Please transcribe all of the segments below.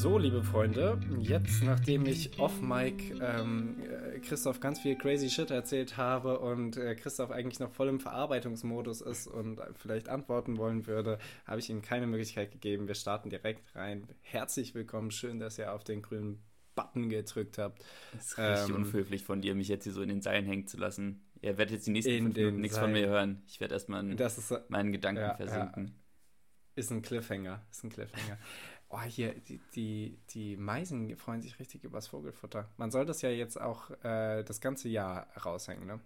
So, liebe Freunde, jetzt nachdem ich off-Mic ähm, äh, Christoph ganz viel crazy Shit erzählt habe und äh, Christoph eigentlich noch voll im Verarbeitungsmodus ist und vielleicht antworten wollen würde, habe ich ihm keine Möglichkeit gegeben. Wir starten direkt rein. Herzlich willkommen, schön, dass ihr auf den grünen Button gedrückt habt. Es ist richtig ähm, unhöflich von dir, mich jetzt hier so in den Seilen hängen zu lassen. Ihr werdet jetzt die nächsten fünf Minuten nichts von mir hören. Ich werde erstmal meinen Gedanken ja, versinken. Ja. Ist ein Cliffhanger. Ist ein Cliffhanger. Oh, hier, die, die, die Meisen freuen sich richtig übers Vogelfutter. Man soll das ja jetzt auch äh, das ganze Jahr raushängen, ne?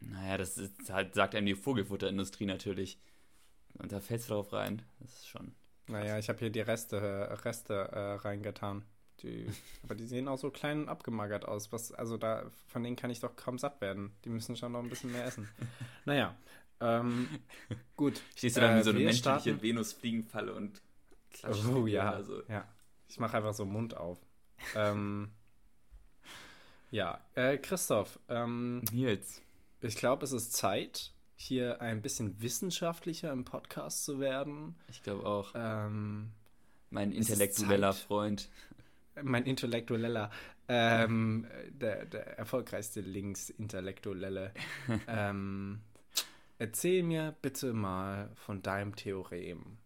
Naja, das ist halt, sagt einem die Vogelfutterindustrie natürlich. Und da fällst du drauf rein. Das ist schon. Krass. Naja, ich habe hier die Reste, Reste äh, reingetan. Die, aber die sehen auch so klein und abgemagert aus. Was, also da, von denen kann ich doch kaum satt werden. Die müssen schon noch ein bisschen mehr essen. naja. Ähm, gut. Stehst du dann äh, wie so eine menschliche Venusfliegenfalle und Oh ja, also. ja. Ich mache einfach so Mund auf. ähm, ja, äh, Christoph. Ähm, Nils. Ich glaube, es ist Zeit, hier ein bisschen wissenschaftlicher im Podcast zu werden. Ich glaube auch. Ähm, mein intellektueller Freund. Mein intellektueller. Ähm, der, der erfolgreichste Links-Intellektuelle. ähm, erzähl mir bitte mal von deinem Theorem.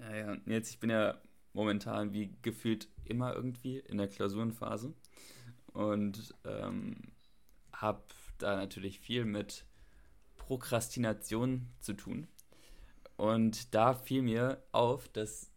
Ja, ja. Jetzt, ich bin ja momentan wie gefühlt immer irgendwie in der Klausurenphase und ähm, habe da natürlich viel mit Prokrastination zu tun. Und da fiel mir auf, dass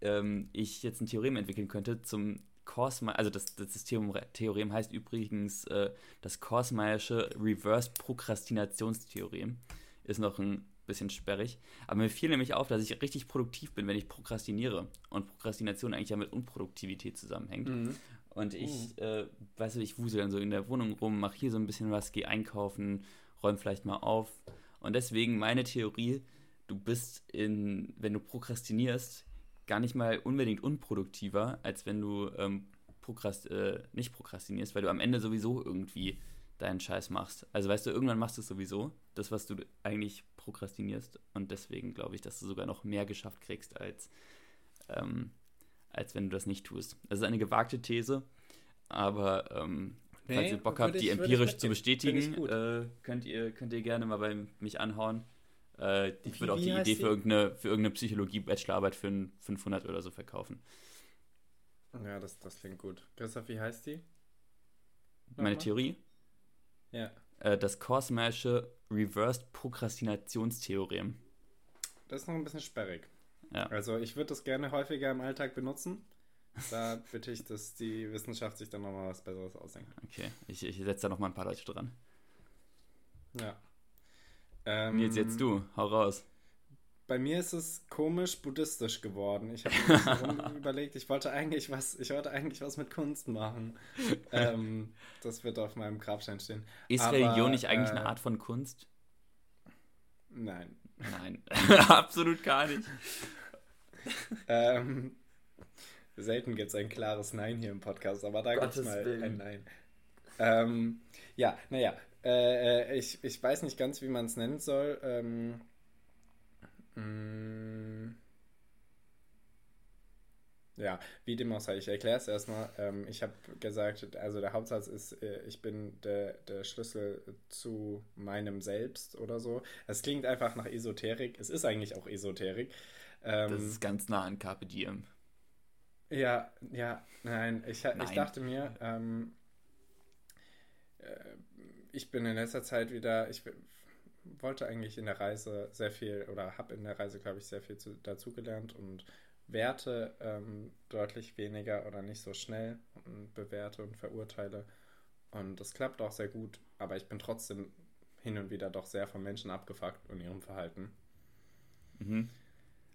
ähm, ich jetzt ein Theorem entwickeln könnte zum Korsmeier, also das, das Theorem heißt übrigens äh, das Korsmeiersche Reverse Prokrastinationstheorem. Ist noch ein bisschen sperrig. Aber mir fiel nämlich auf, dass ich richtig produktiv bin, wenn ich prokrastiniere. Und Prokrastination eigentlich ja mit Unproduktivität zusammenhängt. Mhm. Und ich, mhm. äh, weißt du, ich wusel dann so in der Wohnung rum, mache hier so ein bisschen was, gehe einkaufen, räume vielleicht mal auf. Und deswegen meine Theorie, du bist in, wenn du prokrastinierst, gar nicht mal unbedingt unproduktiver, als wenn du ähm, prokrast, äh, nicht prokrastinierst, weil du am Ende sowieso irgendwie deinen Scheiß machst. Also weißt du, irgendwann machst du es sowieso, das, was du eigentlich prokrastinierst. Und deswegen glaube ich, dass du sogar noch mehr geschafft kriegst, als, ähm, als wenn du das nicht tust. Das ist eine gewagte These, aber ähm, nee, falls ihr Bock habt, ich, die empirisch zu bestätigen, äh, könnt, ihr, könnt ihr gerne mal bei mich anhauen. Äh, ich würde auch die Idee für irgendeine, für irgendeine Psychologie-Bachelorarbeit für 500 oder so verkaufen. Ja, das, das klingt gut. Christoph, wie heißt die? Meine Theorie? Ja. Äh, das Korsmeische Reversed Prokrastinationstheorem. Das ist noch ein bisschen sperrig. Ja. Also ich würde das gerne häufiger im Alltag benutzen. Da bitte ich, dass die Wissenschaft sich dann nochmal was Besseres ausdenkt. Okay, ich, ich setze da nochmal ein paar Leute dran. Ja. Ähm, jetzt jetzt du, hau raus bei mir ist es komisch buddhistisch geworden. Ich habe mir überlegt, ich wollte eigentlich was, ich wollte eigentlich was mit Kunst machen. ähm, das wird auf meinem Grabstein stehen. Ist Aber, Religion nicht eigentlich äh, eine Art von Kunst? Nein. Nein, absolut gar nicht. ähm, selten gibt es ein klares Nein hier im Podcast, aber da gibt es mal Willen. ein Nein. Ähm, ja, naja, äh, äh, ich, ich weiß nicht ganz, wie man es nennen soll. Ähm. Ja, wie dem auch sei, ich erkläre es erstmal. Ähm, ich habe gesagt, also der Hauptsatz ist, äh, ich bin der, der Schlüssel zu meinem Selbst oder so. Es klingt einfach nach Esoterik. Es ist eigentlich auch Esoterik. Ähm, das ist ganz nah an Carpe Diem. Ja, ja, nein. Ich, nein. ich dachte mir, ähm, äh, ich bin in letzter Zeit wieder, ich wollte eigentlich in der Reise sehr viel oder habe in der Reise, glaube ich, sehr viel zu, dazugelernt und werte ähm, deutlich weniger oder nicht so schnell und bewerte und verurteile. Und das klappt auch sehr gut, aber ich bin trotzdem hin und wieder doch sehr von Menschen abgefuckt und ihrem Verhalten. Mhm.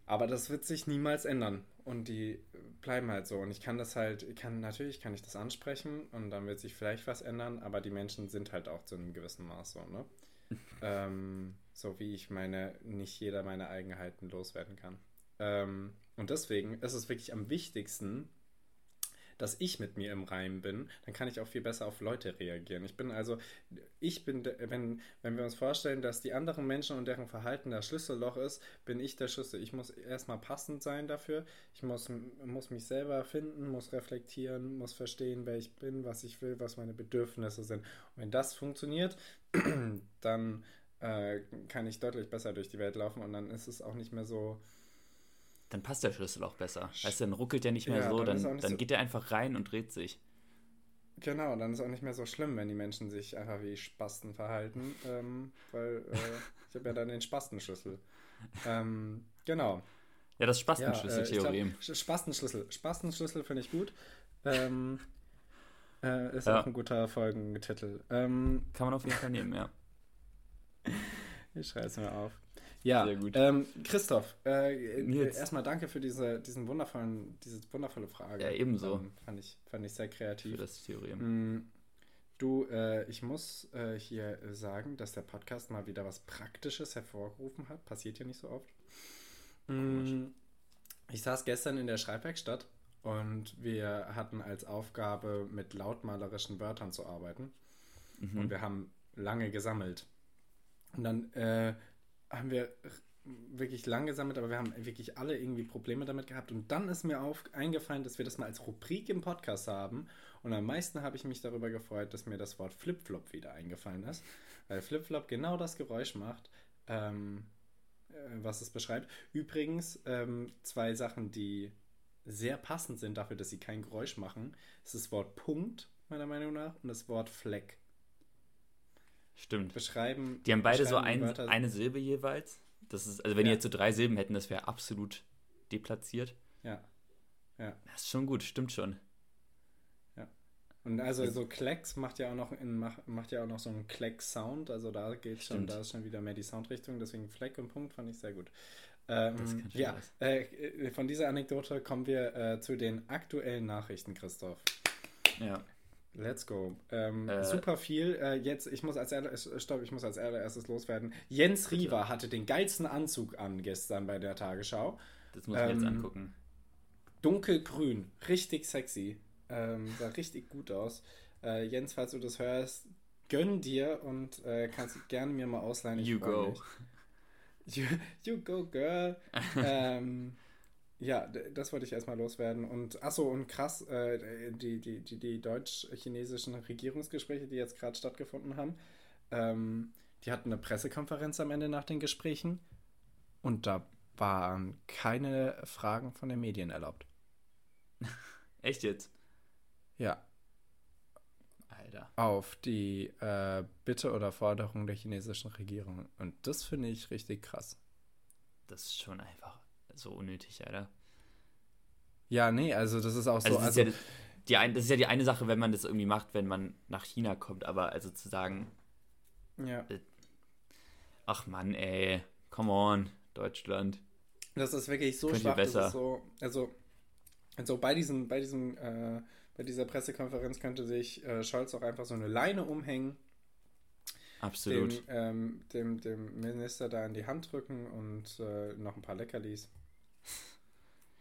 Aber das wird sich niemals ändern. Und die bleiben halt so. Und ich kann das halt, ich kann, natürlich kann ich das ansprechen und dann wird sich vielleicht was ändern, aber die Menschen sind halt auch zu einem gewissen Maß so, ne? Ähm, so wie ich meine, nicht jeder meine Eigenheiten loswerden kann. Ähm, und deswegen ist es wirklich am wichtigsten, dass ich mit mir im Reim bin, dann kann ich auch viel besser auf Leute reagieren. Ich bin also, ich bin, wenn, wenn wir uns vorstellen, dass die anderen Menschen und deren Verhalten das Schlüsselloch ist, bin ich der Schlüssel. Ich muss erstmal passend sein dafür. Ich muss, muss mich selber finden, muss reflektieren, muss verstehen, wer ich bin, was ich will, was meine Bedürfnisse sind. Und wenn das funktioniert, dann äh, kann ich deutlich besser durch die Welt laufen und dann ist es auch nicht mehr so. Dann passt der Schlüssel auch besser. Weißt du, dann ruckelt der nicht mehr ja, so, dann, dann, dann so geht der einfach rein und dreht sich. Genau, dann ist auch nicht mehr so schlimm, wenn die Menschen sich einfach wie Spasten verhalten, ähm, weil äh, ich habe ja dann den Spastenschlüssel. Ähm, genau. Ja, das Spastenschlüssel-Theorem. Ja, äh, Spastenschlüssel. Spastenschlüssel finde ich gut. Ähm, äh, ist ja. auch ein guter Folgentitel. Ähm, Kann man auf jeden Fall nehmen, ja. Ich schreibe es mir auf. Ja, Sehr gut. Ähm, Christoph, äh, erstmal danke für diese, diesen wundervollen, diese wundervolle Frage. Ja, ebenso. Ähm, fand, ich, fand ich sehr kreativ. Für das Theorem. Mm, du, äh, ich muss äh, hier sagen, dass der Podcast mal wieder was Praktisches hervorgerufen hat. Passiert ja nicht so oft. Mm, ich saß gestern in der Schreibwerkstatt und wir hatten als Aufgabe, mit lautmalerischen Wörtern zu arbeiten. Mhm. Und wir haben lange gesammelt. Und dann äh, haben wir wirklich lang gesammelt, aber wir haben wirklich alle irgendwie Probleme damit gehabt. Und dann ist mir auf, eingefallen, dass wir das mal als Rubrik im Podcast haben. Und am meisten habe ich mich darüber gefreut, dass mir das Wort Flipflop wieder eingefallen ist. Weil Flipflop genau das Geräusch macht, ähm, äh, was es beschreibt. Übrigens, ähm, zwei Sachen, die sehr passend sind dafür, dass sie kein Geräusch machen, ist das Wort Punkt, meiner Meinung nach, und das Wort Fleck. Stimmt. Beschreiben. Die haben beide so ein, eine Silbe jeweils. Das ist, also wenn ja. die jetzt so drei Silben hätten, das wäre absolut deplatziert. Ja. Ja. Das ist schon gut, stimmt schon. Ja. Und also so Klecks macht ja auch noch in, macht, macht ja auch noch so einen Kleck-Sound. Also da geht schon, da ist schon wieder mehr die Soundrichtung. Deswegen Fleck und Punkt fand ich sehr gut. Ähm, ja, äh, von dieser Anekdote kommen wir äh, zu den aktuellen Nachrichten, Christoph. Ja. Let's go. Ähm, äh, super viel. Äh, jetzt, ich muss als allererstes, stopp, ich muss als allererstes loswerden. Jens bitte. Riva hatte den geilsten Anzug an gestern bei der Tagesschau. Das muss ich ähm, jetzt angucken. Dunkelgrün, richtig sexy. Ähm, sah richtig gut aus. Äh, Jens, falls du das hörst, gönn dir und äh, kannst gerne mir mal ausleihen. You go. You, you, go, girl. ähm, ja, das wollte ich erstmal loswerden. Und achso, und krass, äh, die, die, die, die deutsch-chinesischen Regierungsgespräche, die jetzt gerade stattgefunden haben, ähm, die hatten eine Pressekonferenz am Ende nach den Gesprächen und da waren keine Fragen von den Medien erlaubt. Echt jetzt? Ja. Alter. Auf die äh, Bitte oder Forderung der chinesischen Regierung. Und das finde ich richtig krass. Das ist schon einfach so unnötig, Alter. Ja, nee, also das ist auch also so. Das, also, ist ja die ein, das ist ja die eine Sache, wenn man das irgendwie macht, wenn man nach China kommt, aber also zu sagen. Ja. Äh, ach Mann, ey, come on, Deutschland. Das ist wirklich so Könnt schwach. Besser. Das ist so, also, also bei diesem, bei diesem, äh, bei dieser Pressekonferenz könnte sich äh, Scholz auch einfach so eine Leine umhängen. Absolut. Dem, ähm, dem, dem Minister da in die Hand drücken und äh, noch ein paar Leckerlis.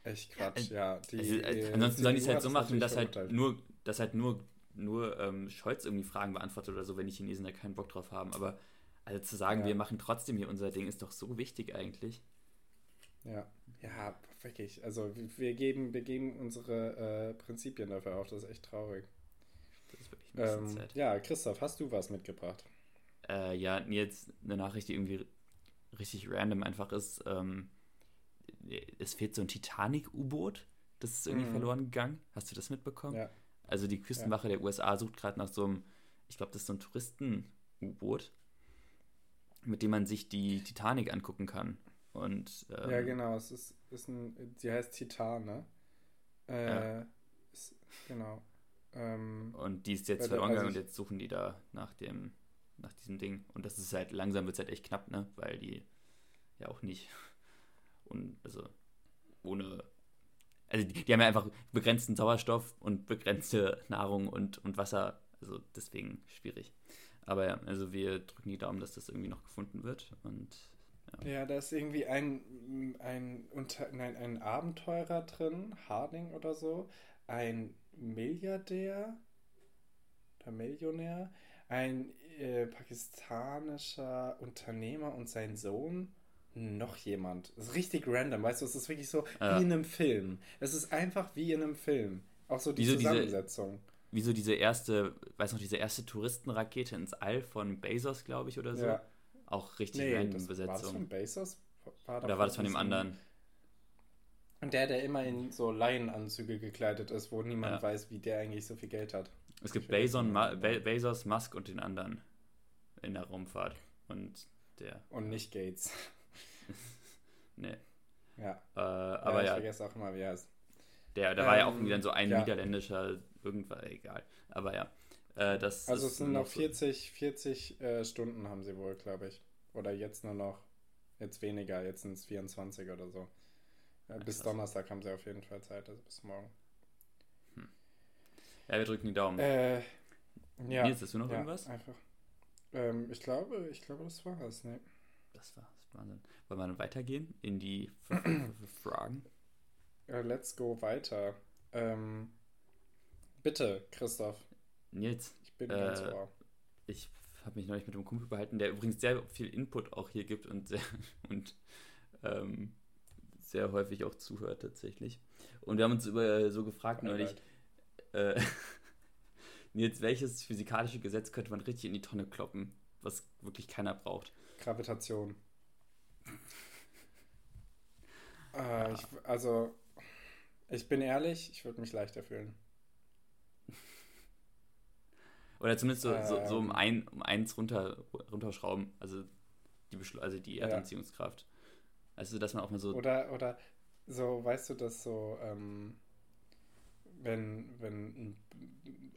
Echt Quatsch, ja. Die, also, äh, ansonsten sollen die es halt so machen, dass halt nur, dass halt nur, nur ähm, Scholz irgendwie Fragen beantwortet oder so, wenn die Chinesen da keinen Bock drauf haben. Aber also zu sagen, ja. wir machen trotzdem hier unser Ding, ist doch so wichtig eigentlich. Ja, ja, wirklich. Also wir geben, wir geben unsere äh, Prinzipien dafür auf. Das ist echt traurig. Das ist wirklich ein bisschen ähm, Ja, Christoph, hast du was mitgebracht? Äh, ja, jetzt eine Nachricht, die irgendwie richtig random einfach ist. Ähm, es fehlt so ein Titanic-U-Boot. Das ist irgendwie mhm. verloren gegangen. Hast du das mitbekommen? Ja. Also die Küstenwache ja. der USA sucht gerade nach so einem, ich glaube, das ist so ein Touristen-U-Boot, mit dem man sich die Titanic angucken kann. Und, ähm, ja, genau, es ist, ist ein, die heißt Titan, ne? Äh, ja. ist, genau. Ähm, und die ist jetzt verloren gegangen also und jetzt suchen die da nach dem, nach diesem Ding. Und das ist halt, langsam wird es halt echt knapp, ne? Weil die ja auch nicht und also ohne. Also die, die haben ja einfach begrenzten Sauerstoff und begrenzte Nahrung und, und Wasser. Also deswegen schwierig. Aber ja, also wir drücken die Daumen, dass das irgendwie noch gefunden wird. Und ja, ja da ist irgendwie ein, ein, unter, nein, ein Abenteurer drin, Harding oder so. Ein Milliardär oder Millionär, ein äh, pakistanischer Unternehmer und sein Sohn, noch jemand. Das ist richtig random, weißt du, es ist wirklich so ja. wie in einem Film. Es ist einfach wie in einem Film. Auch so die wieso Zusammensetzung. Diese, wieso diese erste, weiß noch, diese erste Touristenrakete ins All von Bezos, glaube ich, oder so. Ja. Auch richtig nee, random das, Besetzung. War das von Bezos? War oder war das von dem anderen? Und der, der immer in so Laienanzüge gekleidet ist, wo niemand ja. weiß, wie der eigentlich so viel Geld hat. Es gibt Bezos, Ma Bezos, Musk und den anderen in der Raumfahrt. Und der. Und nicht Gates. nee. Ja. Äh, aber ja. Ich vergesse auch mal, wie er heißt. Der, da ähm, war ja auch irgendwie dann so ein ja. niederländischer, irgendwas, egal. Aber ja. Äh, das also es sind noch 40, 40 äh, Stunden haben sie wohl, glaube ich. Oder jetzt nur noch, jetzt weniger, jetzt sind es 24 oder so. Ja, bis krass. Donnerstag haben sie auf jeden Fall Zeit, also bis morgen. Hm. Ja, wir drücken die Daumen. Äh, ja. Nils, hast du noch ja, irgendwas? Einfach. Ähm, ich glaube, ich glaube, das war es, ne? Das war's, Wahnsinn. Wollen wir dann weitergehen in die Fragen? Let's go weiter. Ähm, bitte, Christoph. Nils. Ich bin ganz äh, Ich habe mich neulich mit einem Kumpel behalten, der übrigens sehr viel Input auch hier gibt und sehr, und ähm, sehr häufig auch zuhört tatsächlich. Und wir haben uns über so gefragt neulich, äh, Nils, welches physikalische Gesetz könnte man richtig in die Tonne kloppen, was wirklich keiner braucht? Gravitation. Äh, ich, also, ich bin ehrlich, ich würde mich leichter fühlen. Oder zumindest so, ähm, so, so, um, ähm. ein, um eins runter, runterschrauben, also die, Beschl also die Erdanziehungskraft. Also, dass man auch mal so. Oder, oder so, weißt du, dass so, ähm, wenn, wenn ein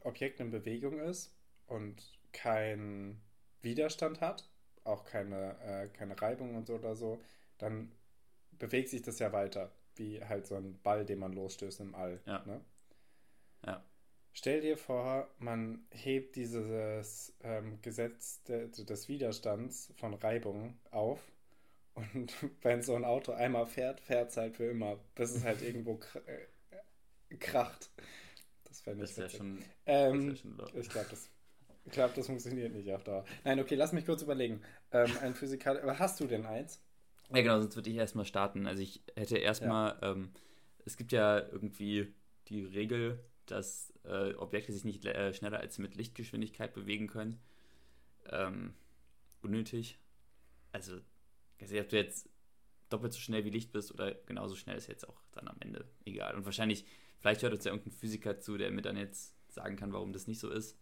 Objekt in Bewegung ist und kein Widerstand hat, auch keine, äh, keine Reibung und so oder so, dann bewegt sich das ja weiter, wie halt so ein Ball, den man losstößt im All. Ja. Ne? Ja. Stell dir vor, man hebt dieses ähm, Gesetz de, des Widerstands von Reibung auf und wenn so ein Auto einmal fährt, fährt es halt für immer, bis es halt irgendwo äh, kracht. Das fände ich das schon, ähm, ja schon Ich glaube, das, glaub, das funktioniert nicht auf Dauer. Nein, okay, lass mich kurz überlegen. Ähm, ein Physikal... Aber hast du denn eins? Ja, genau, sonst würde ich erstmal starten. Also ich hätte erstmal... Ja. Ähm, es gibt ja irgendwie die Regel, dass äh, Objekte sich nicht äh, schneller als mit Lichtgeschwindigkeit bewegen können. Ähm, unnötig. Also, also, ob du jetzt doppelt so schnell wie Licht bist oder genauso schnell ist jetzt auch dann am Ende egal. Und wahrscheinlich Vielleicht hört uns ja irgendein Physiker zu, der mir dann jetzt sagen kann, warum das nicht so ist,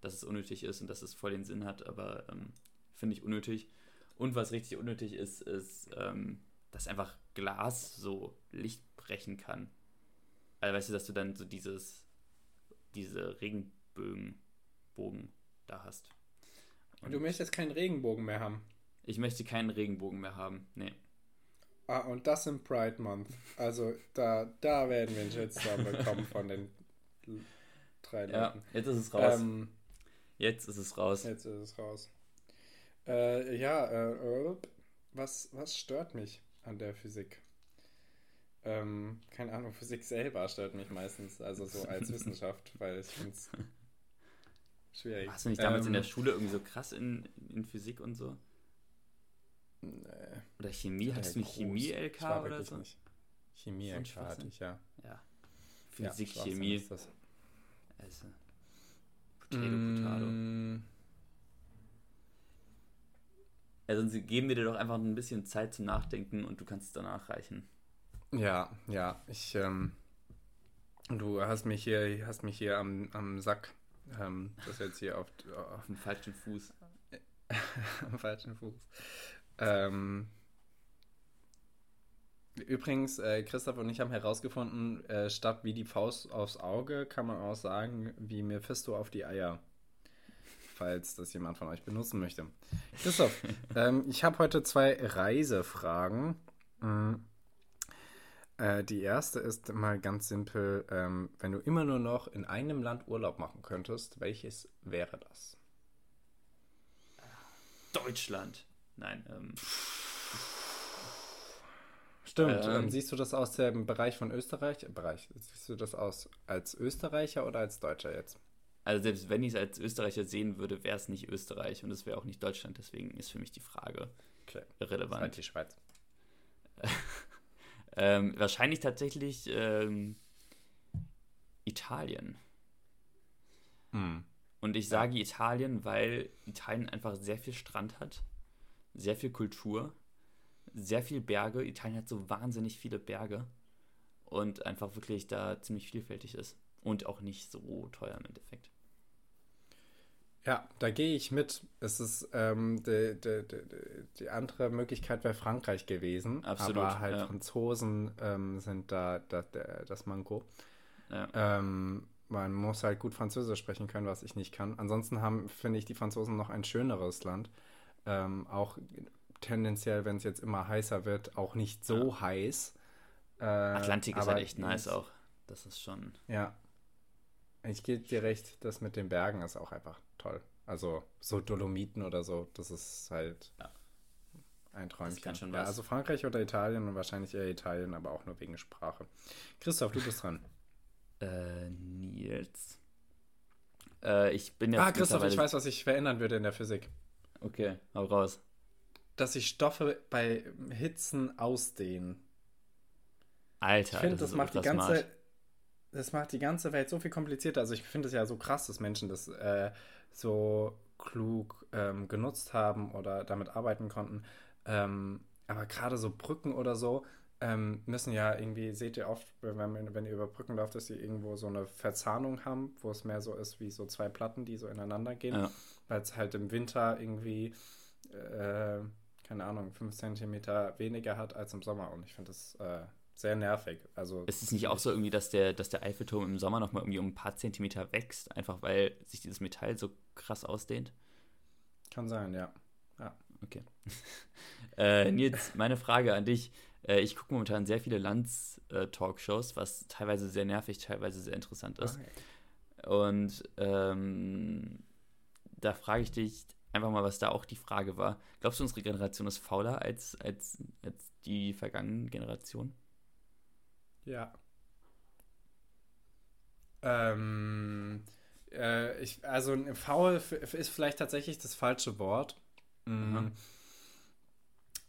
dass es unnötig ist und dass es voll den Sinn hat, aber ähm, finde ich unnötig. Und was richtig unnötig ist, ist, ähm, dass einfach Glas so Licht brechen kann. Also weißt du, dass du dann so dieses, diese Regenbögen, Bogen da hast. Und du möchtest keinen Regenbogen mehr haben? Ich möchte keinen Regenbogen mehr haben, nee. Ah, und das im Pride Month. Also da, da werden wir einen Shitstorm bekommen von den drei Leuten. Ja, jetzt ist es raus. Ähm, jetzt ist es raus. Jetzt ist es raus. Äh, ja, äh, was, was stört mich an der Physik? Ähm, keine Ahnung, Physik selber stört mich meistens, also so als Wissenschaft, weil ich finde es schwierig. Hast du nicht damals ähm, in der ähm, Schule irgendwie so krass in, in Physik und so? Nee. Oder Chemie? Hattest du Chemie-LK oder so? Nicht. Chemie-LK hatte ich, ja. Ja. Physik, ja, Chemie. Ist das. Also. Potato, mm. Potato. Ja, sonst geben wir dir doch einfach ein bisschen Zeit zum Nachdenken und du kannst es danach reichen. Ja, ja. Ich, ähm, du hast mich hier, hast mich hier am, am Sack. Ähm, das jetzt hier auf, auf dem falschen Fuß. am falschen Fuß. Ähm, übrigens, äh, Christoph und ich haben herausgefunden, äh, statt wie die Faust aufs Auge kann man auch sagen, wie Mephisto auf die Eier. Falls das jemand von euch benutzen möchte. Christoph, ähm, ich habe heute zwei Reisefragen. Mhm. Äh, die erste ist mal ganz simpel: ähm, Wenn du immer nur noch in einem Land Urlaub machen könntest, welches wäre das? Deutschland. Nein. Ähm. Stimmt. Ähm, ähm, siehst du das aus dem Bereich von Österreich? Bereich. Siehst du das aus als Österreicher oder als Deutscher jetzt? Also selbst wenn ich es als Österreicher sehen würde, wäre es nicht Österreich und es wäre auch nicht Deutschland. Deswegen ist für mich die Frage okay. relevant. Das ist halt die Schweiz. ähm, wahrscheinlich tatsächlich ähm, Italien. Hm. Und ich sage ja. Italien, weil Italien einfach sehr viel Strand hat, sehr viel Kultur, sehr viel Berge. Italien hat so wahnsinnig viele Berge und einfach wirklich da ziemlich vielfältig ist und auch nicht so teuer im Endeffekt. Ja, da gehe ich mit. Es ist ähm, die, die, die, andere Möglichkeit wäre Frankreich gewesen. Absolut. Aber halt ja. Franzosen ähm, sind da, da, das Manko. Ja. Ähm, man muss halt gut Französisch sprechen können, was ich nicht kann. Ansonsten haben, finde ich, die Franzosen noch ein schöneres Land. Ähm, auch tendenziell, wenn es jetzt immer heißer wird, auch nicht so ja. heiß. Äh, Atlantik ist halt echt nice auch. Das ist schon. Ja. Ich gebe dir recht, das mit den Bergen ist auch einfach toll. Also so Dolomiten oder so, das ist halt ja. ein Träumchen. Das kann schon ja, was. also Frankreich oder Italien und wahrscheinlich eher Italien, aber auch nur wegen Sprache. Christoph, du bist dran. Äh, Nils. Äh, ich bin jetzt. Ah, Christoph, ich weiß, was ich verändern würde in der Physik. Okay, hau raus. Dass sich Stoffe bei Hitzen ausdehnen. Alter, ich finde, das, das macht die ganze. Smart. Das macht die ganze Welt so viel komplizierter. Also ich finde es ja so krass, dass Menschen das äh, so klug ähm, genutzt haben oder damit arbeiten konnten. Ähm, aber gerade so Brücken oder so, ähm, müssen ja irgendwie, seht ihr oft, wenn, wenn ihr über Brücken lauft, dass sie irgendwo so eine Verzahnung haben, wo es mehr so ist wie so zwei Platten, die so ineinander gehen, ja. weil es halt im Winter irgendwie, äh, keine Ahnung, fünf Zentimeter weniger hat als im Sommer und ich finde das äh, sehr nervig. Also, ist es nicht auch so irgendwie, dass der, dass der Eiffelturm im Sommer nochmal irgendwie um ein paar Zentimeter wächst, einfach weil sich dieses Metall so krass ausdehnt? Kann sein, ja. Ja. Okay. äh, Nils, meine Frage an dich. Äh, ich gucke momentan sehr viele Lands-Talkshows, was teilweise sehr nervig, teilweise sehr interessant ist. Okay. Und ähm, da frage ich dich einfach mal, was da auch die Frage war. Glaubst du, unsere Generation ist fauler als, als, als die vergangenen Generationen? Ja. Ähm, äh, ich, also faul ist vielleicht tatsächlich das falsche Wort. Mhm.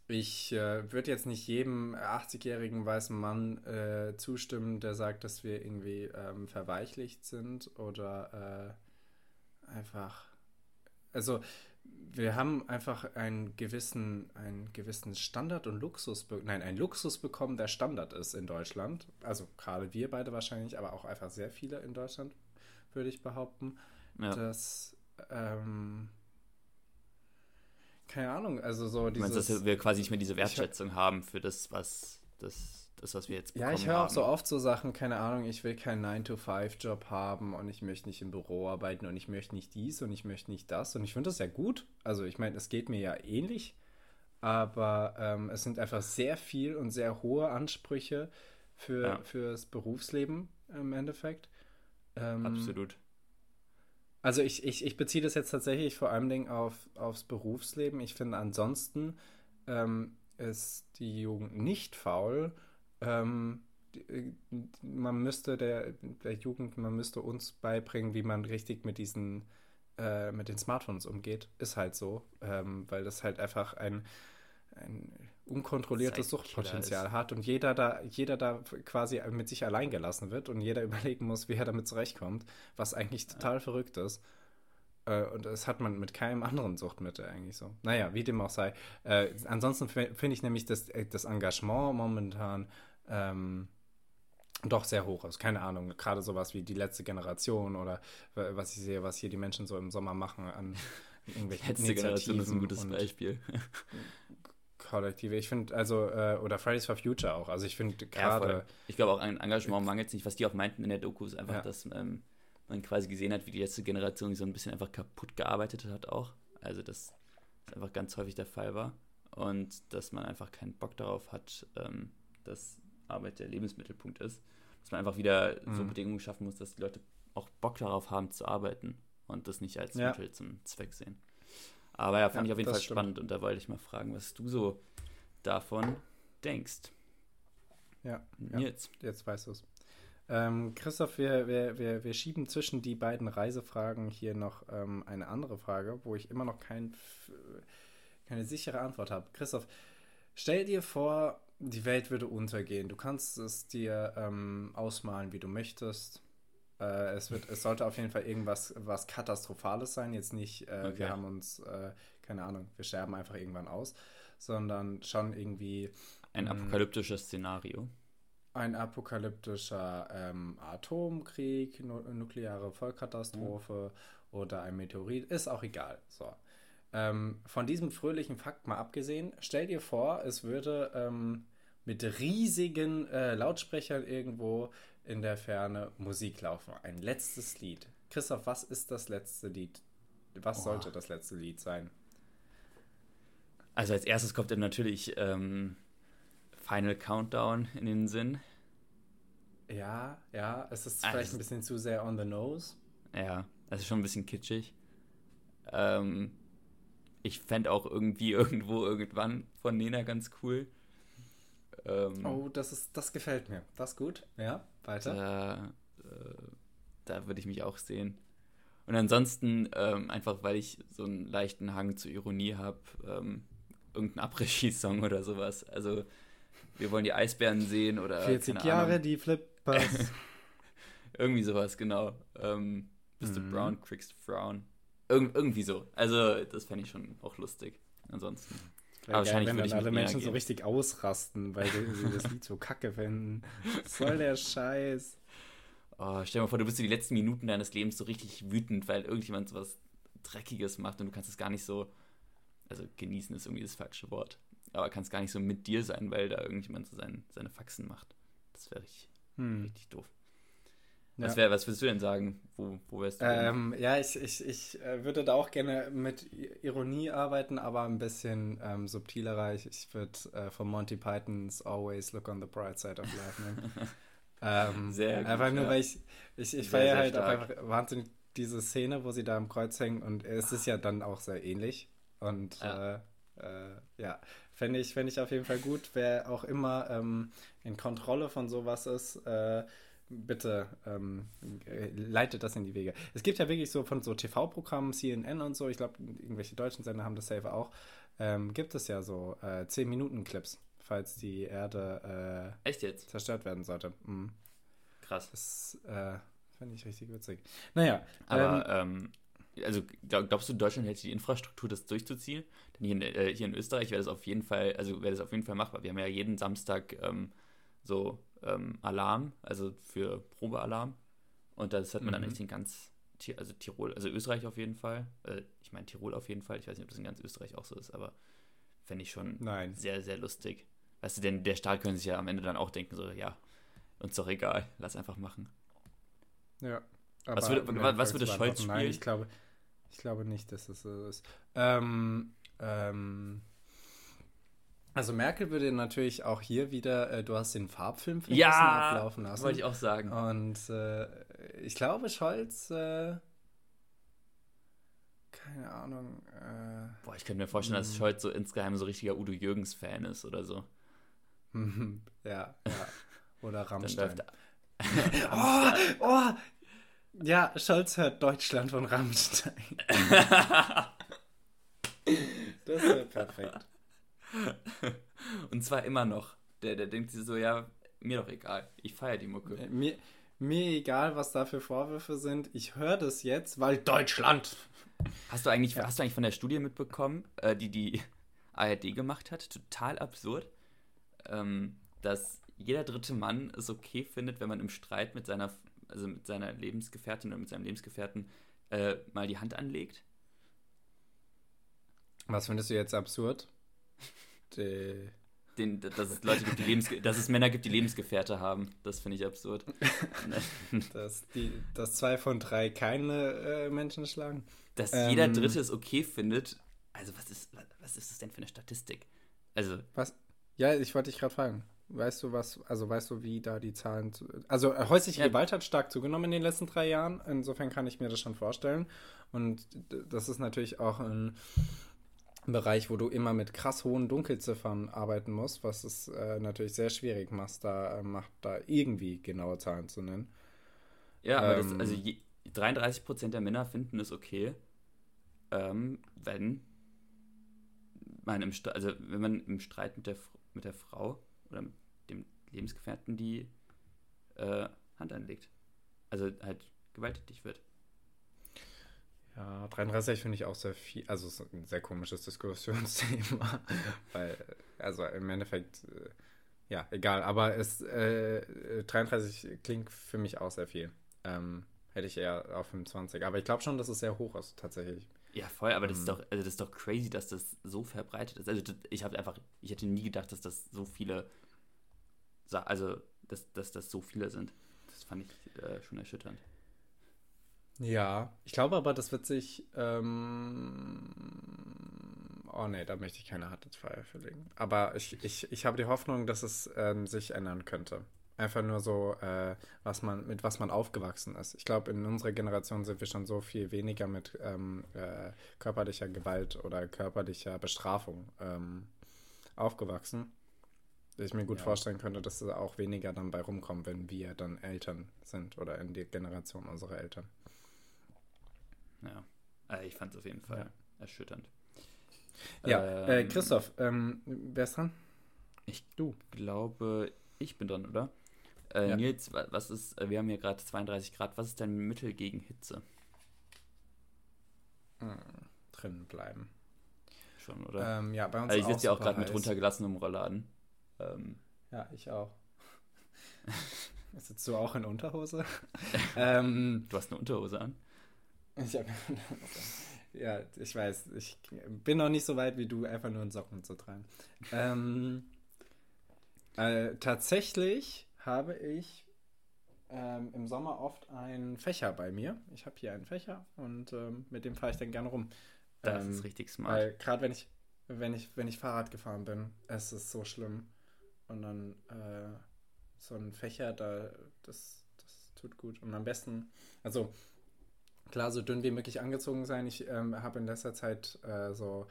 Ich äh, würde jetzt nicht jedem 80-jährigen weißen Mann äh, zustimmen, der sagt, dass wir irgendwie ähm, verweichlicht sind oder äh, einfach. Also, wir haben einfach einen gewissen, einen gewissen Standard und Luxus, nein, einen Luxus bekommen, der Standard ist in Deutschland. Also, gerade wir beide wahrscheinlich, aber auch einfach sehr viele in Deutschland, würde ich behaupten, ja. dass. Ähm, keine Ahnung, also so dieses... Du meinst, dass wir quasi nicht mehr diese Wertschätzung hab, haben für das, was das, das was wir jetzt bekommen Ja, ich höre auch so oft so Sachen, keine Ahnung, ich will keinen 9-to-5-Job haben und ich möchte nicht im Büro arbeiten und ich möchte nicht dies und ich möchte nicht das und ich finde das ja gut. Also ich meine, es geht mir ja ähnlich, aber ähm, es sind einfach sehr viel und sehr hohe Ansprüche für, ja. fürs Berufsleben im Endeffekt. Ähm, Absolut. Also ich, ich, ich beziehe das jetzt tatsächlich vor allem Dingen auf, aufs Berufsleben. Ich finde ansonsten ähm, ist die Jugend nicht faul. Ähm, die, man müsste der, der Jugend, man müsste uns beibringen, wie man richtig mit diesen, äh, mit den Smartphones umgeht. Ist halt so, ähm, weil das halt einfach ein, ein unkontrolliertes Suchtpotenzial hat und jeder da, jeder da quasi mit sich allein gelassen wird und jeder überlegen muss, wie er damit zurechtkommt, was eigentlich total ja. verrückt ist. Äh, und das hat man mit keinem anderen Suchtmittel eigentlich so. Naja, wie dem auch sei. Äh, ansonsten finde ich nämlich, dass äh, das Engagement momentan ähm, doch sehr hoch ist. Keine Ahnung, gerade sowas wie die letzte Generation oder was ich sehe, was hier die Menschen so im Sommer machen an irgendwelchen Letzte Generation ist ein gutes Beispiel. Kollektive. Ich finde, also, äh, oder Fridays for Future auch. Also ich finde gerade. Ja, ich glaube auch an Engagement mangelt es nicht. Was die auch meinten in der Doku ist einfach, ja. dass ähm, man quasi gesehen hat, wie die letzte Generation so ein bisschen einfach kaputt gearbeitet hat auch. Also dass das einfach ganz häufig der Fall war. Und dass man einfach keinen Bock darauf hat, ähm, dass Arbeit der Lebensmittelpunkt ist. Dass man einfach wieder mhm. so Bedingungen schaffen muss, dass die Leute auch Bock darauf haben zu arbeiten und das nicht als ja. Mittel zum Zweck sehen. Aber ja, fand ja, ich auf jeden Fall stimmt. spannend und da wollte ich mal fragen, was du so davon denkst. Ja, ja. Jetzt. Jetzt weißt du es. Ähm, Christoph, wir, wir, wir, wir schieben zwischen die beiden Reisefragen hier noch ähm, eine andere Frage, wo ich immer noch kein, keine sichere Antwort habe. Christoph, stell dir vor, die Welt würde untergehen. Du kannst es dir ähm, ausmalen, wie du möchtest. Äh, es, wird, es sollte auf jeden Fall irgendwas was Katastrophales sein. Jetzt nicht, äh, okay. wir haben uns, äh, keine Ahnung, wir sterben einfach irgendwann aus, sondern schon irgendwie. Ein hm, apokalyptisches Szenario. Ein apokalyptischer ähm, Atomkrieg, nu nukleare Vollkatastrophe mhm. oder ein Meteorit, ist auch egal. So. Ähm, von diesem fröhlichen Fakt mal abgesehen, stell dir vor, es würde ähm, mit riesigen äh, Lautsprechern irgendwo in der Ferne Musik laufen. Ein letztes Lied. Christoph, was ist das letzte Lied? Was oh. sollte das letzte Lied sein? Also als erstes kommt dann natürlich ähm, Final Countdown in den Sinn. Ja, ja, es ist vielleicht also, ein bisschen zu sehr on the nose. Ja, das ist schon ein bisschen kitschig. Ähm, ich fände auch irgendwie irgendwo irgendwann von Nena ganz cool. Ähm, oh, das ist, das gefällt mir. Das ist gut. Ja, weiter. Da, äh, da würde ich mich auch sehen. Und ansonsten, ähm, einfach weil ich so einen leichten Hang zur Ironie habe, ähm, irgendein Après-Ski-Song oder sowas. Also, wir wollen die Eisbären sehen oder. 40 Jahre, Ahnung. die Flippers. irgendwie sowas, genau. Ähm, bist mhm. du brown, kriegst frown. Irg irgendwie so. Also, das fände ich schon auch lustig. Ansonsten. Aber wahrscheinlich wenn dann alle Menschen so richtig ausrasten, weil sie das Lied so kacke finden. Was soll der Scheiß? Oh, stell dir mal vor, du bist die letzten Minuten deines Lebens so richtig wütend, weil irgendjemand so was Dreckiges macht und du kannst es gar nicht so. Also genießen ist irgendwie das falsche Wort. Aber kannst gar nicht so mit dir sein, weil da irgendjemand so sein, seine Faxen macht. Das wäre richtig, hm. richtig doof. Was, wär, was würdest du denn sagen? Wo, wo wärst du? Ähm, ja, ich, ich, ich äh, würde da auch gerne mit Ironie arbeiten, aber ein bisschen ähm, subtilerer. Ich, ich würde äh, von Monty Pythons Always Look on the Bright Side of Life nehmen. ähm, sehr gut, Einfach nur, ja. weil ich, ich, ich feiere halt stark. auch einfach wahnsinnig diese Szene, wo sie da am Kreuz hängen und es ist ja dann auch sehr ähnlich. Und ja, äh, äh ja. fände ich, fänd ich auf jeden Fall gut. Wer auch immer ähm, in Kontrolle von sowas ist, äh, bitte ähm, leitet das in die Wege. Es gibt ja wirklich so von so TV-Programmen, CNN und so, ich glaube, irgendwelche deutschen Sender haben das selber auch, ähm, gibt es ja so äh, 10-Minuten-Clips, falls die Erde äh, Echt jetzt? zerstört werden sollte. Mhm. Krass. Das äh, fände ich richtig witzig. Naja. Aber, ähm, ähm, also glaubst du, Deutschland hätte die Infrastruktur, das durchzuziehen? Denn hier in, äh, hier in Österreich wäre das auf jeden Fall, also wäre das auf jeden Fall machbar. Wir haben ja jeden Samstag ähm, so ähm, Alarm, also für Probealarm. Und das hat man mhm. dann echt in ganz, also Tirol, also Österreich auf jeden Fall. Äh, ich meine Tirol auf jeden Fall. Ich weiß nicht, ob das in ganz Österreich auch so ist, aber fände ich schon Nein. sehr, sehr lustig. Weißt du, denn der Staat könnte sich ja am Ende dann auch denken, so, ja, uns doch egal, lass einfach machen. Ja. was würde, was, würde Scholz spielen? Nein, ich glaube, ich glaube nicht, dass das so ist. Ähm, ähm, also Merkel würde natürlich auch hier wieder, äh, du hast den Farbfilm ja, ablaufen lassen. wollte ich auch sagen. Und äh, ich glaube, Scholz, äh, keine Ahnung. Äh, Boah, ich könnte mir vorstellen, dass hm. Scholz so insgeheim so richtiger Udo Jürgens-Fan ist oder so. ja, ja. Oder Rammstein. oh, oh! Ja, Scholz hört Deutschland von Rammstein. das wäre perfekt. Und zwar immer noch. Der, der denkt sich so, ja, mir doch egal. Ich feiere die Mucke. Äh, mir, mir egal, was da für Vorwürfe sind. Ich höre das jetzt, weil Deutschland. Hast du eigentlich, ja. hast du eigentlich von der Studie mitbekommen, äh, die die ARD gemacht hat? Total absurd. Ähm, dass jeder dritte Mann es okay findet, wenn man im Streit mit seiner, also mit seiner Lebensgefährtin oder mit seinem Lebensgefährten äh, mal die Hand anlegt. Was findest du jetzt absurd? Die den, dass es Leute gibt, die Lebens dass es Männer gibt, die Lebensgefährte haben. Das finde ich absurd. dass, die, dass zwei von drei keine äh, Menschen schlagen. Dass ähm, jeder Dritte es okay findet. Also was ist, was ist das denn für eine Statistik? Also. Was? Ja, ich wollte dich gerade fragen. Weißt du was, also weißt du, wie da die Zahlen. Zu, also äh, häusliche ja. Gewalt hat stark zugenommen in den letzten drei Jahren. Insofern kann ich mir das schon vorstellen. Und das ist natürlich auch ein Bereich, wo du immer mit krass hohen Dunkelziffern arbeiten musst, was es äh, natürlich sehr schwierig macht, da, äh, macht, da irgendwie genaue Zahlen zu nennen. Ja, aber ähm, das, also je, 33% der Männer finden es okay, ähm, wenn man im also wenn man im Streit mit der, mit der Frau oder mit dem Lebensgefährten die äh, Hand anlegt. Also halt gewalttätig wird. Ja, 33 finde ich auch sehr viel, also es ist ein sehr komisches Diskussionsthema, weil, also im Endeffekt, äh, ja, egal, aber es, äh, 33 klingt für mich auch sehr viel. Ähm, hätte ich eher auf 25, aber ich glaube schon, dass es sehr hoch ist, tatsächlich. Ja, voll, aber das ist mhm. doch, also das ist doch crazy, dass das so verbreitet ist. Also ich habe einfach, ich hätte nie gedacht, dass das so viele, also dass, dass das so viele sind. Das fand ich äh, schon erschütternd. Ja, ich glaube aber, das wird sich. Ähm, oh nee, da möchte ich keine harte Zweifel verlegen. Aber ich, ich, ich habe die Hoffnung, dass es ähm, sich ändern könnte. Einfach nur so, äh, was man, mit was man aufgewachsen ist. Ich glaube, in unserer Generation sind wir schon so viel weniger mit ähm, äh, körperlicher Gewalt oder körperlicher Bestrafung ähm, aufgewachsen. Dass ich mir gut ja. vorstellen könnte, dass es auch weniger dann bei rumkommt, wenn wir dann Eltern sind oder in die Generation unserer Eltern. Ja, also ich fand es auf jeden Fall ja. erschütternd. Ja, äh, ähm, äh, Christoph, ähm, wer ist dran? Ich du. glaube, ich bin dran, oder? Äh, ja. Nils, was ist, äh, wir haben hier gerade 32 Grad, was ist dein Mittel gegen Hitze? Hm, drinnen bleiben. Schon, oder? Ähm, ja, bei uns also ich sitze ja auch gerade mit runtergelassenem Rollladen. Ähm, ja, ich auch. Sitzt du auch in Unterhose? ähm, du hast eine Unterhose an? Ich habe ja, ich weiß, ich bin noch nicht so weit wie du, einfach nur in Socken zu tragen. Ähm, äh, tatsächlich habe ich ähm, im Sommer oft einen Fächer bei mir. Ich habe hier einen Fächer und ähm, mit dem fahre ich dann gerne rum. Das ist ähm, richtig smart. Gerade wenn ich, wenn ich, wenn ich Fahrrad gefahren bin, es ist so schlimm. Und dann äh, so ein Fächer, da, das, das tut gut. Und am besten, also klar, so dünn wie möglich angezogen sein. Ich ähm, habe in letzter Zeit äh, so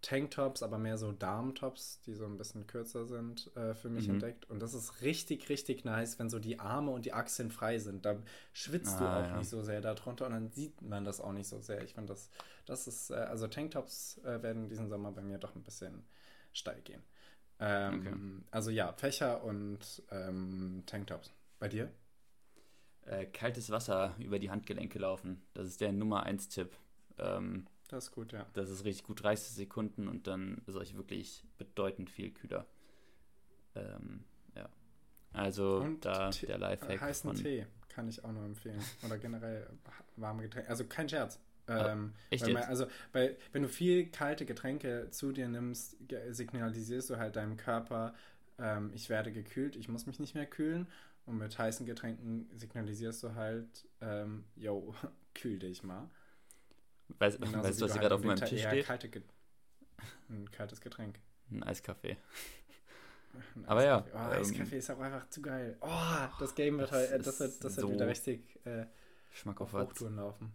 Tanktops, aber mehr so Darmtops, die so ein bisschen kürzer sind, äh, für mich mhm. entdeckt. Und das ist richtig, richtig nice, wenn so die Arme und die Achseln frei sind. Da schwitzt ah, du auch ja. nicht so sehr darunter und dann sieht man das auch nicht so sehr. Ich finde, das, das ist, äh, also Tanktops äh, werden diesen Sommer bei mir doch ein bisschen steil gehen. Ähm, okay. Also ja, Fächer und ähm, Tanktops. Bei dir? Äh, kaltes Wasser über die Handgelenke laufen. Das ist der Nummer 1 Tipp. Ähm, das ist gut, ja. Das ist richtig gut, 30 Sekunden und dann ist euch wirklich bedeutend viel kühler. Ähm, ja. Also und da Tee, der Lifehack. Heißen von, Tee kann ich auch nur empfehlen. Oder generell warme Getränke. Also kein Scherz. Ah, ähm, Echt man, also bei, wenn du viel kalte Getränke zu dir nimmst, signalisierst du halt deinem Körper, ähm, ich werde gekühlt, ich muss mich nicht mehr kühlen. Und mit heißen Getränken signalisierst du halt, ähm, yo, kühl dich mal. Weißt, weißt du, was hier halt gerade auf meinem Tisch steht? Kalte ein kaltes Getränk. Ein Eiskaffee. Ein Aber ja. Oh, ähm, Eiskaffee ist auch einfach zu geil. Oh, das Game wird halt, das wird, das wird so wieder richtig äh, Schmack auf, Hochtouren laufen.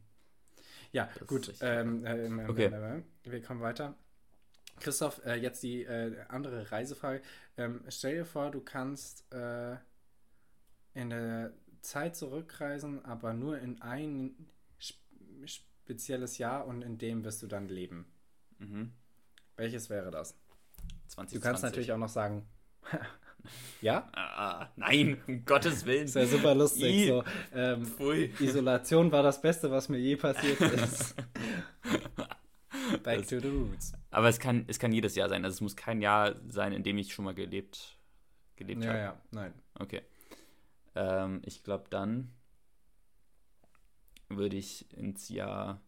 Ja, das gut. Ähm, äh, äh, okay. Äh, wir kommen weiter. Christoph, äh, jetzt die äh, andere Reisefrage. Ähm, stell dir vor, du kannst in der Zeit zurückreisen, aber nur in ein spezielles Jahr und in dem wirst du dann leben. Mhm. Welches wäre das? 2020. Du kannst natürlich auch noch sagen, ja? Ah, nein, um Gottes Willen. Das wäre super lustig. So, ähm, Isolation war das Beste, was mir je passiert ist. Back das, to the roots. Aber es kann, es kann jedes Jahr sein. Also es muss kein Jahr sein, in dem ich schon mal gelebt, gelebt ja, habe. Ja, ja, nein. Okay. Ähm, ich glaube, dann würde ich ins Jahr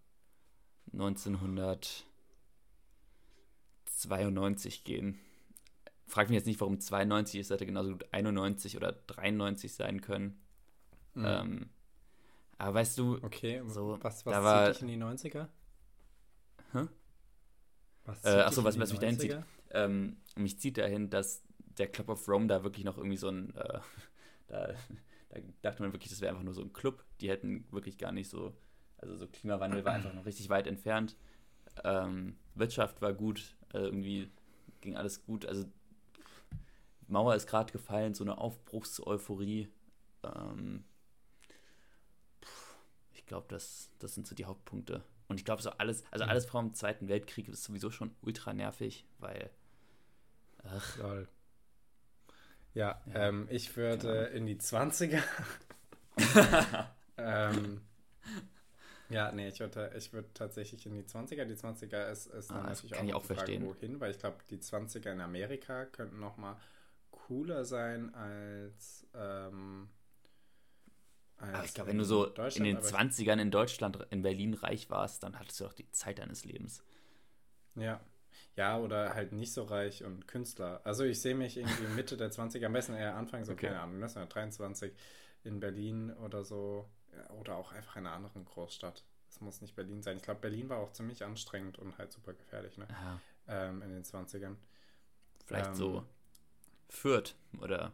1992 gehen. Frag mich jetzt nicht, warum 92 ist, hätte genauso gut 91 oder 93 sein können. Mhm. Ähm, aber weißt du, okay, so, was, was da war, dich in die 90er? Hä? Was äh, achso, was, was mich dahin zieht. Ähm, mich zieht dahin, dass der Club of Rome da wirklich noch irgendwie so ein äh, da, da dachte man wirklich, das wäre einfach nur so ein Club. Die hätten wirklich gar nicht so, also so Klimawandel war einfach noch richtig weit entfernt. Ähm, Wirtschaft war gut, also irgendwie ging alles gut. Also Mauer ist gerade gefallen, so eine Aufbruchseuphorie. Ähm, ich glaube, das, das sind so die Hauptpunkte. Und ich glaube, so alles, also mhm. alles vor dem Zweiten Weltkrieg ist sowieso schon ultra nervig, weil. Ach. Lol. Ja, ja. Ähm, ich würde in die 20er. ähm, ja, nee, ich würde ich würd tatsächlich in die 20er. Die 20er ist, ist ah, natürlich auch, auch Frage, verstehen. wohin, weil ich glaube, die 20er in Amerika könnten noch mal cooler sein als. Ähm, als ich glaube, wenn du so in den 20ern in Deutschland, in Berlin reich warst, dann hattest du auch die Zeit deines Lebens. Ja. Ja, oder halt nicht so reich und Künstler. Also ich sehe mich irgendwie Mitte der 20er, am besten eher Anfang, so okay. keine Ahnung, 1923 in Berlin oder so. Oder auch einfach in einer anderen Großstadt. Es muss nicht Berlin sein. Ich glaube, Berlin war auch ziemlich anstrengend und halt super gefährlich, ne? Ähm, in den 20ern. Vielleicht ähm, so Fürth oder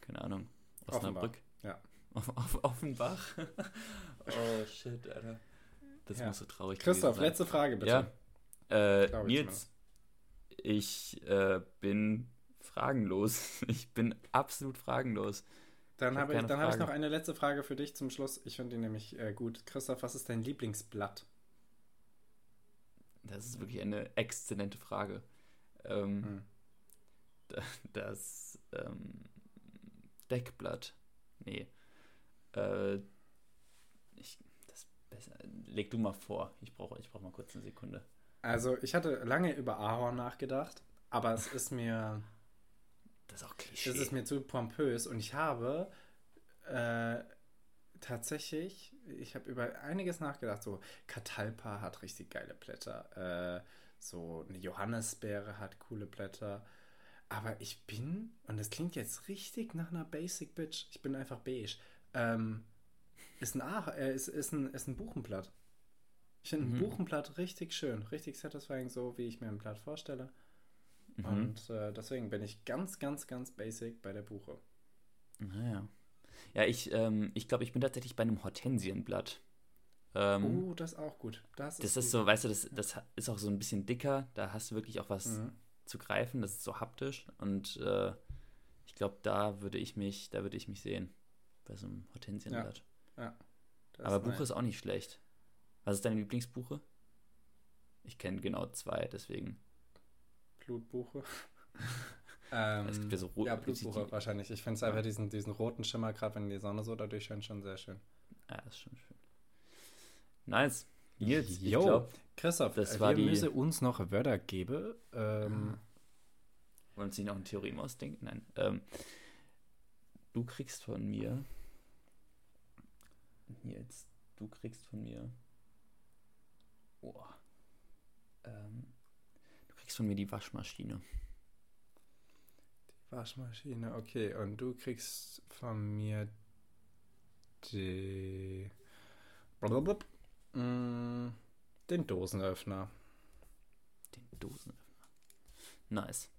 keine Ahnung, Osnabrück. Ja. Auf, auf Offenbach. oh shit, Alter. Das ja. muss so traurig Christoph, letzte Frage bitte. Ja. Äh, Nils, ich äh, bin fragenlos. Ich bin absolut fragenlos. Dann habe ich, hab ich, hab ich noch eine letzte Frage für dich zum Schluss. Ich finde die nämlich äh, gut. Christoph, was ist dein Lieblingsblatt? Das ist wirklich eine exzellente Frage. Ähm, hm. Das ähm, Deckblatt. Nee. Äh, ich, das besser. Leg du mal vor. Ich brauche ich brauch mal kurz eine Sekunde. Also, ich hatte lange über Ahorn nachgedacht, aber es ist mir. Das ist auch Klischee. Es ist mir zu pompös und ich habe äh, tatsächlich, ich habe über einiges nachgedacht. So, Catalpa hat richtig geile Blätter. Äh, so, eine Johannisbeere hat coole Blätter. Aber ich bin, und das klingt jetzt richtig nach einer Basic Bitch, ich bin einfach beige. Ähm, ist ein, ah, äh, ist, ist, ein, ist ein Buchenblatt. Ich finde mhm. ein Buchenblatt richtig schön, richtig satisfying, so wie ich mir ein Blatt vorstelle. Mhm. Und äh, deswegen bin ich ganz, ganz, ganz basic bei der Buche. Naja. Ja, ich, ähm, ich glaube, ich bin tatsächlich bei einem Hortensienblatt. Ähm, oh, das ist auch gut. Das ist, das ist so, weißt du, das, das ist auch so ein bisschen dicker. Da hast du wirklich auch was mhm. zu greifen. Das ist so haptisch. Und äh, ich glaube, da würde ich mich, da würde ich mich sehen bei so einem Hortensienblatt. Ja. ja Aber Buche ist auch nicht schlecht. Was ist deine Lieblingsbuche? Ich kenne genau zwei, deswegen. Blutbuche. ähm, es gibt ja so rote. Ja, Blutbuche die, wahrscheinlich. Ich finde es einfach diesen, diesen roten Schimmer, gerade wenn die Sonne so dadurch scheint, schon sehr schön. Ja, das ist schon schön. Nice. Jetzt, jo, glaub, Christoph, das war die... müsse uns noch Wörter geben. Ähm, Wollen Sie noch eine Theorie ausdenken? Nein. Ähm, du kriegst von mir. Jetzt, du kriegst von mir. Oh. Ähm, du kriegst von mir die Waschmaschine. Die Waschmaschine, okay. Und du kriegst von mir die. Blablabla. Mm, den Dosenöffner. Den Dosenöffner. Nice.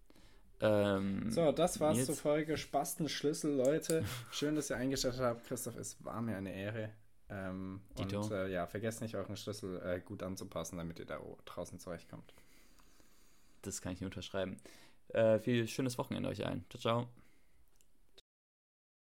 Ähm, so, das war's jetzt... zur Folge Spastenschlüssel, Leute. Schön, dass ihr eingestellt habt. Christoph, es war mir eine Ehre. Ähm, und äh, ja, vergesst nicht, euren Schlüssel äh, gut anzupassen, damit ihr da draußen zurechtkommt. Das kann ich nicht unterschreiben. Äh, viel schönes Wochenende euch allen. Ciao, ciao.